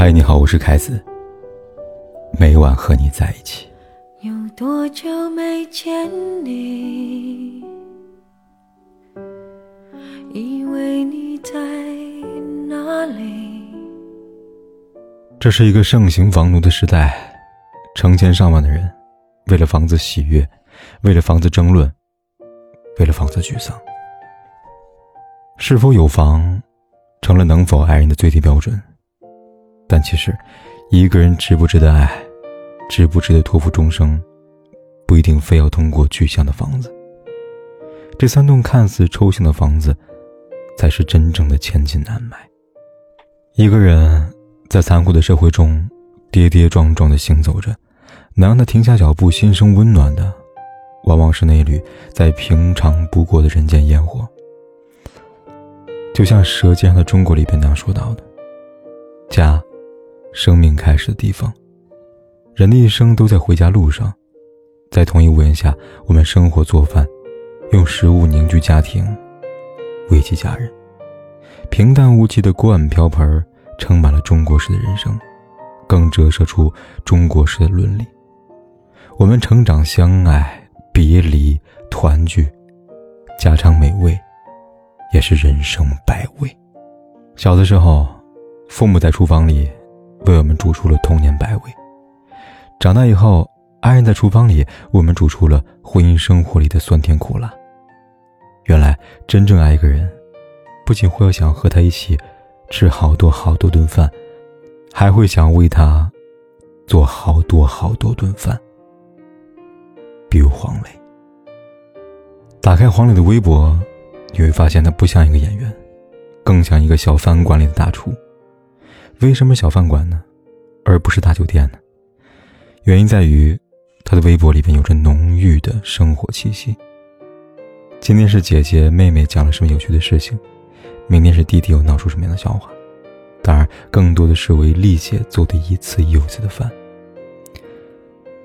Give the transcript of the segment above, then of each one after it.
嗨，你好，我是凯子。每晚和你在一起。有多久没见你？以为你在哪里？这是一个盛行房奴的时代，成千上万的人为了房子喜悦，为了房子争论，为了房子沮丧。是否有房，成了能否爱人的最低标准。但其实，一个人值不值得爱，值不值得托付终生，不一定非要通过具象的房子。这三栋看似抽象的房子，才是真正的千金难买。一个人在残酷的社会中跌跌撞撞的行走着，能让他停下脚步、心生温暖的，往往是那缕再平常不过的人间烟火。就像《舌尖上的中国》里边那样说到的：“家。”生命开始的地方，人的一生都在回家路上，在同一屋檐下，我们生活做饭，用食物凝聚家庭，慰藉家人。平淡无奇的锅碗瓢盆，盛满了中国式的人生，更折射出中国式的伦理。我们成长、相爱、别离、团聚，家常美味，也是人生百味。小的时候，父母在厨房里。为我们煮出了童年百味。长大以后，爱人在厨房里为我们煮出了婚姻生活里的酸甜苦辣。原来，真正爱一个人，不仅会想和他一起吃好多好多顿饭，还会想为他做好多好多顿饭。比如黄磊，打开黄磊的微博，你会发现他不像一个演员，更像一个小饭馆里的大厨。为什么小饭馆呢，而不是大酒店呢？原因在于，他的微博里边有着浓郁的生活气息。今天是姐姐妹妹讲了什么有趣的事情，明天是弟弟又闹出什么样的笑话，当然更多的是为丽姐做的一次又一次的饭。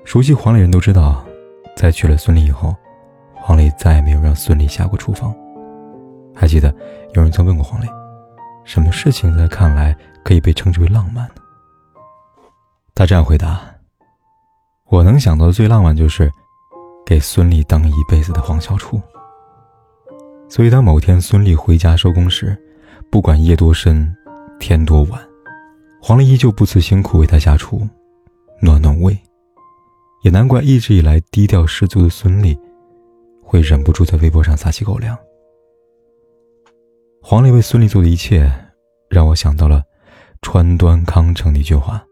熟悉黄磊人都知道，在娶了孙俪以后，黄磊再也没有让孙俪下过厨房。还记得有人曾问过黄磊，什么事情在看来？可以被称之为浪漫的。他这样回答：“我能想到的最浪漫就是，给孙俪当一辈子的黄小厨。所以当某天孙俪回家收工时，不管夜多深，天多晚，黄磊依旧不辞辛苦为她下厨，暖暖胃。也难怪一直以来低调十足的孙俪，会忍不住在微博上撒起狗粮。黄磊为孙俪做的一切，让我想到了。”川端康成的一句话：“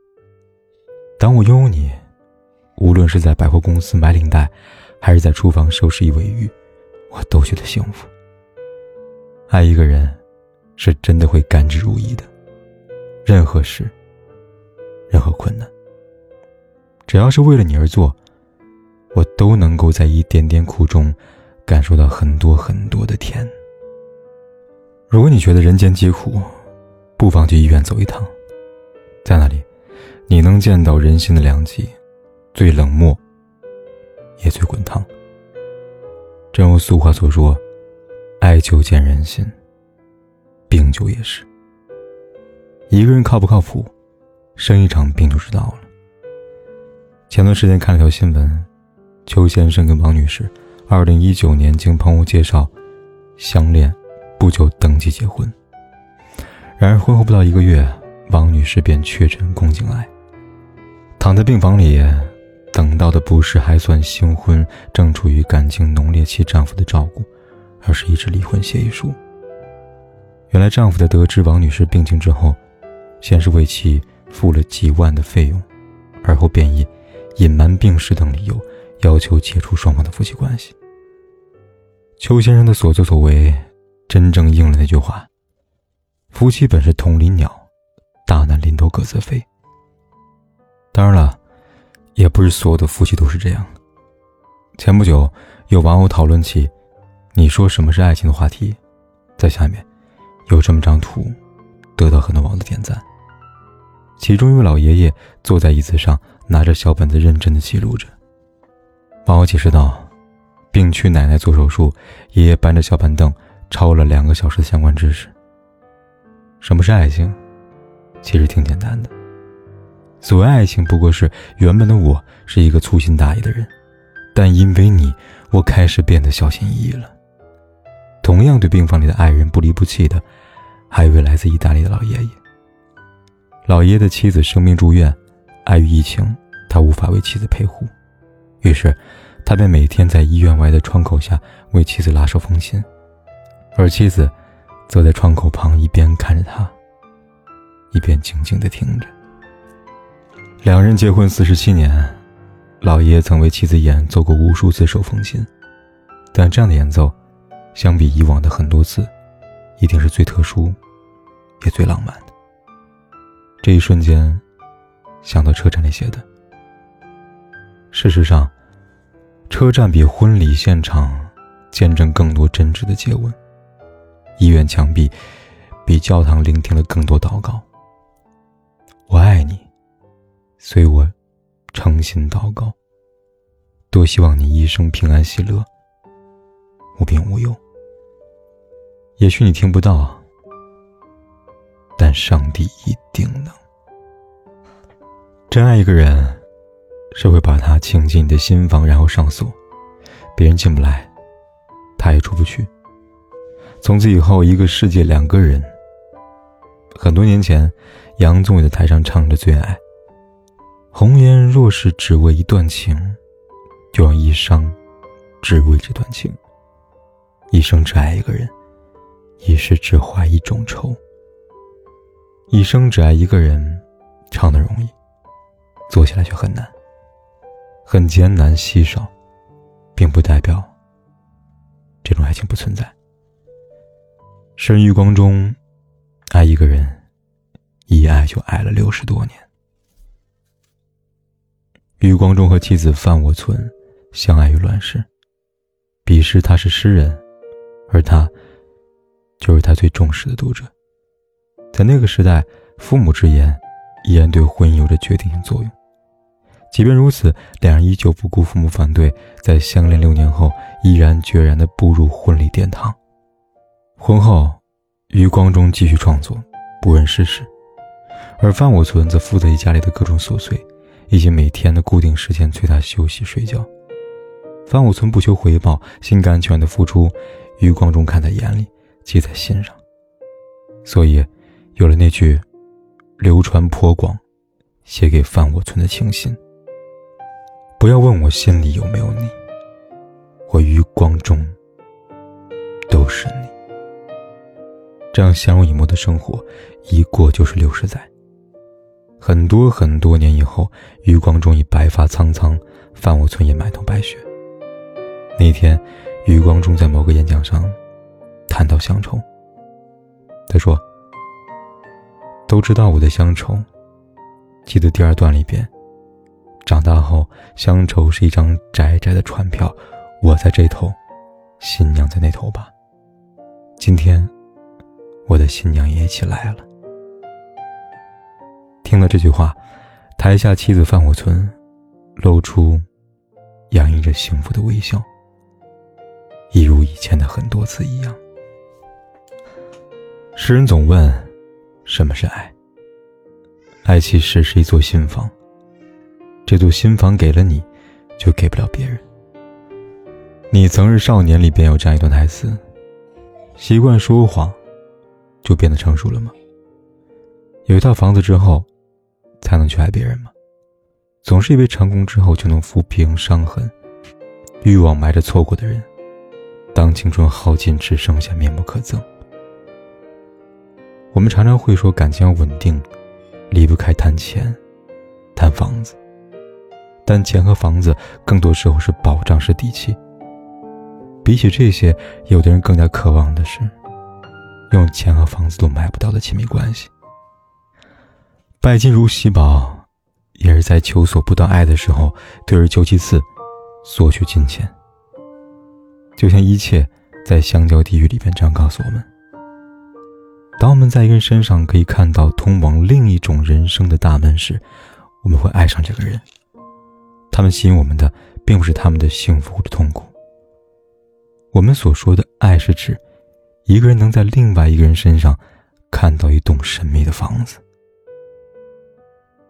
当我拥有你，无论是在百货公司买领带，还是在厨房收拾一尾鱼，我都觉得幸福。爱一个人，是真的会甘之如饴的。任何事，任何困难，只要是为了你而做，我都能够在一点点苦中，感受到很多很多的甜。如果你觉得人间疾苦，”不妨去医院走一趟，在那里，你能见到人心的两极，最冷漠，也最滚烫。正如俗话所说：“爱久见人心，病久也是。”一个人靠不靠谱，生一场病就知道了。前段时间看了条新闻，邱先生跟王女士，二零一九年经朋友介绍相恋，不久登记结婚。然而婚后不到一个月，王女士便确诊宫颈癌。躺在病房里，等到的不是还算新婚、正处于感情浓烈期丈夫的照顾，而是一纸离婚协议书。原来丈夫在得知王女士病情之后，先是为其付了几万的费用，而后便以隐瞒病史等理由要求解除双方的夫妻关系。邱先生的所作所为，真正应了那句话。夫妻本是同林鸟，大难临头各自飞。当然了，也不是所有的夫妻都是这样。前不久，有网友讨论起“你说什么是爱情”的话题，在下面有这么张图，得到很多网友的点赞。其中一位老爷爷坐在椅子上，拿着小本子认真的记录着。网友解释道：“病区奶奶做手术，爷爷搬着小板凳抄了两个小时的相关知识。”什么是爱情？其实挺简单的，所谓爱情，不过是原本的我是一个粗心大意的人，但因为你，我开始变得小心翼翼了。同样对病房里的爱人不离不弃的，还有一位来自意大利的老爷爷。老爷爷的妻子生病住院，碍于疫情，他无法为妻子陪护，于是，他便每天在医院外的窗口下为妻子拉手风琴，而妻子，坐在窗口旁一边看着他，一边静静的听着。两人结婚四十七年，老爷爷曾为妻子演奏过无数次手风琴，但这样的演奏，相比以往的很多次，一定是最特殊，也最浪漫的。这一瞬间，想到车站里写的。事实上，车站比婚礼现场见证更多真挚的接吻，医院墙壁比教堂聆听了更多祷告。我爱你。所以我诚心祷告，多希望你一生平安喜乐，无病无忧。也许你听不到，但上帝一定能。真爱一个人，是会把他请进你的心房，然后上锁，别人进不来，他也出不去。从此以后，一个世界两个人。很多年前，杨宗纬在台上唱着《最爱》。红颜若是只为一段情，就让一生只为这段情。一生只爱一个人，一世只怀一种愁。一生只爱一个人，唱的容易，做起来却很难，很艰难稀少，并不代表这种爱情不存在。生余光中，爱一个人，一爱就爱了六十多年。余光中和妻子范我存相爱于乱世，彼时他是诗人，而他就是他最重视的读者。在那个时代，父母之言依然对婚姻有着决定性作用。即便如此，两人依旧不顾父母反对，在相恋六年后，毅然决然地步入婚礼殿堂。婚后，余光中继续创作，不问世事，而范我存则负责家里的各种琐碎。以及每天的固定时间催他休息睡觉，范武存不求回报，心甘情愿的付出，余光中看在眼里，记在心上。所以，有了那句流传颇广、写给范我存的情信：“不要问我心里有没有你，我余光中都是你。”这样相濡以沫的生活，一过就是六十载。很多很多年以后，余光中已白发苍苍，范我村也满头白雪。那天，余光中在某个演讲上谈到乡愁。他说：“都知道我的乡愁，记得第二段里边，长大后乡愁是一张窄窄的船票，我在这头，新娘在那头吧。今天，我的新娘也起来了。”听了这句话，台下妻子范我存露出洋溢着幸福的微笑，一如以前的很多次一样。诗人总问：什么是爱？爱其实是一座心房，这座心房给了你，就给不了别人。你曾是少年里边有这样一段台词：习惯说谎，就变得成熟了吗？有一套房子之后。才能去爱别人吗？总是以为成功之后就能抚平伤痕，欲望埋着错过的人，当青春耗尽，只剩下面目可憎。我们常常会说感情要稳定，离不开谈钱、谈房子，但钱和房子更多时候是保障，是底气。比起这些，有的人更加渴望的是，用钱和房子都买不到的亲密关系。拜金如喜宝，也是在求索不到爱的时候，退而求其次，索取金钱。就像一切在香蕉地狱里边这样告诉我们：当我们在一个人身上可以看到通往另一种人生的大门时，我们会爱上这个人。他们吸引我们的，并不是他们的幸福或者痛苦。我们所说的爱，是指一个人能在另外一个人身上看到一栋神秘的房子。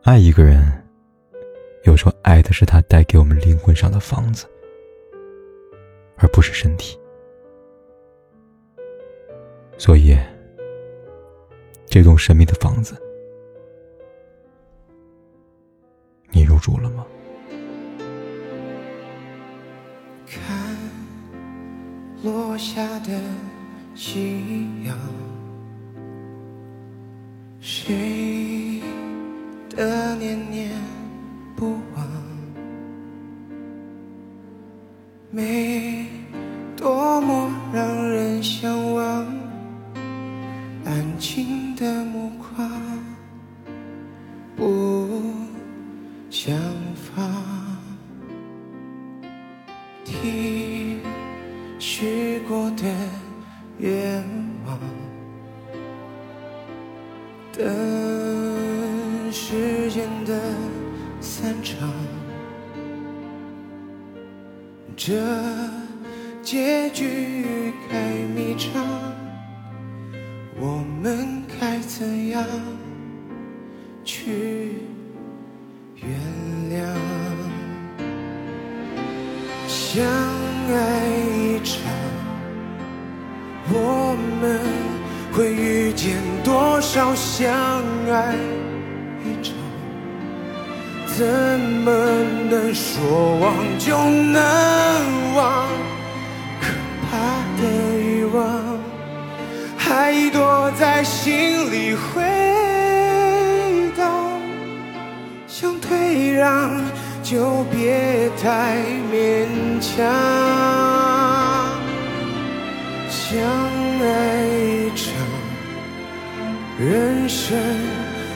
爱一个人，有时候爱的是他带给我们灵魂上的房子，而不是身体。所以，这栋神秘的房子，你入住了吗？看落下的夕阳，谁的念念不忘？美多么让人向往，安静的目光不想放。去原谅？相爱一场，我们会遇见多少相爱一场？怎么能说忘就能忘？我在心里回荡，想退让。就别太勉强，相爱一场，人生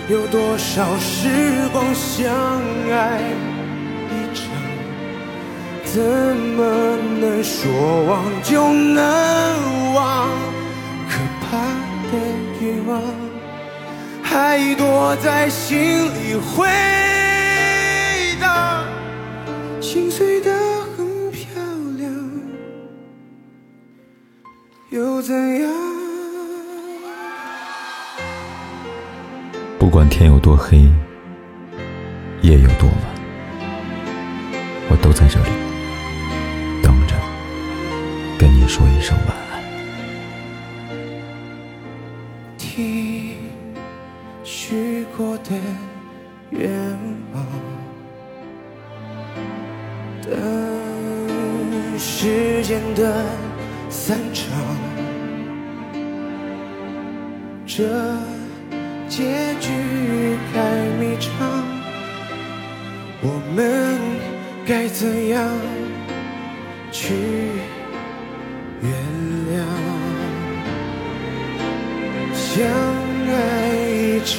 有多少时光相爱一场？怎么能说忘就能忘望还躲在心里回。心碎的很漂亮，又怎样？不管天有多黑，夜有多晚，我都在这里等着，跟你说一声晚过的愿望。等时间的散场，这结局太迷长，我们该怎样去原谅？相爱一场，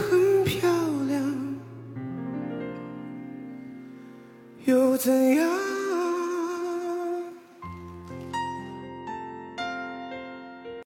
怎样？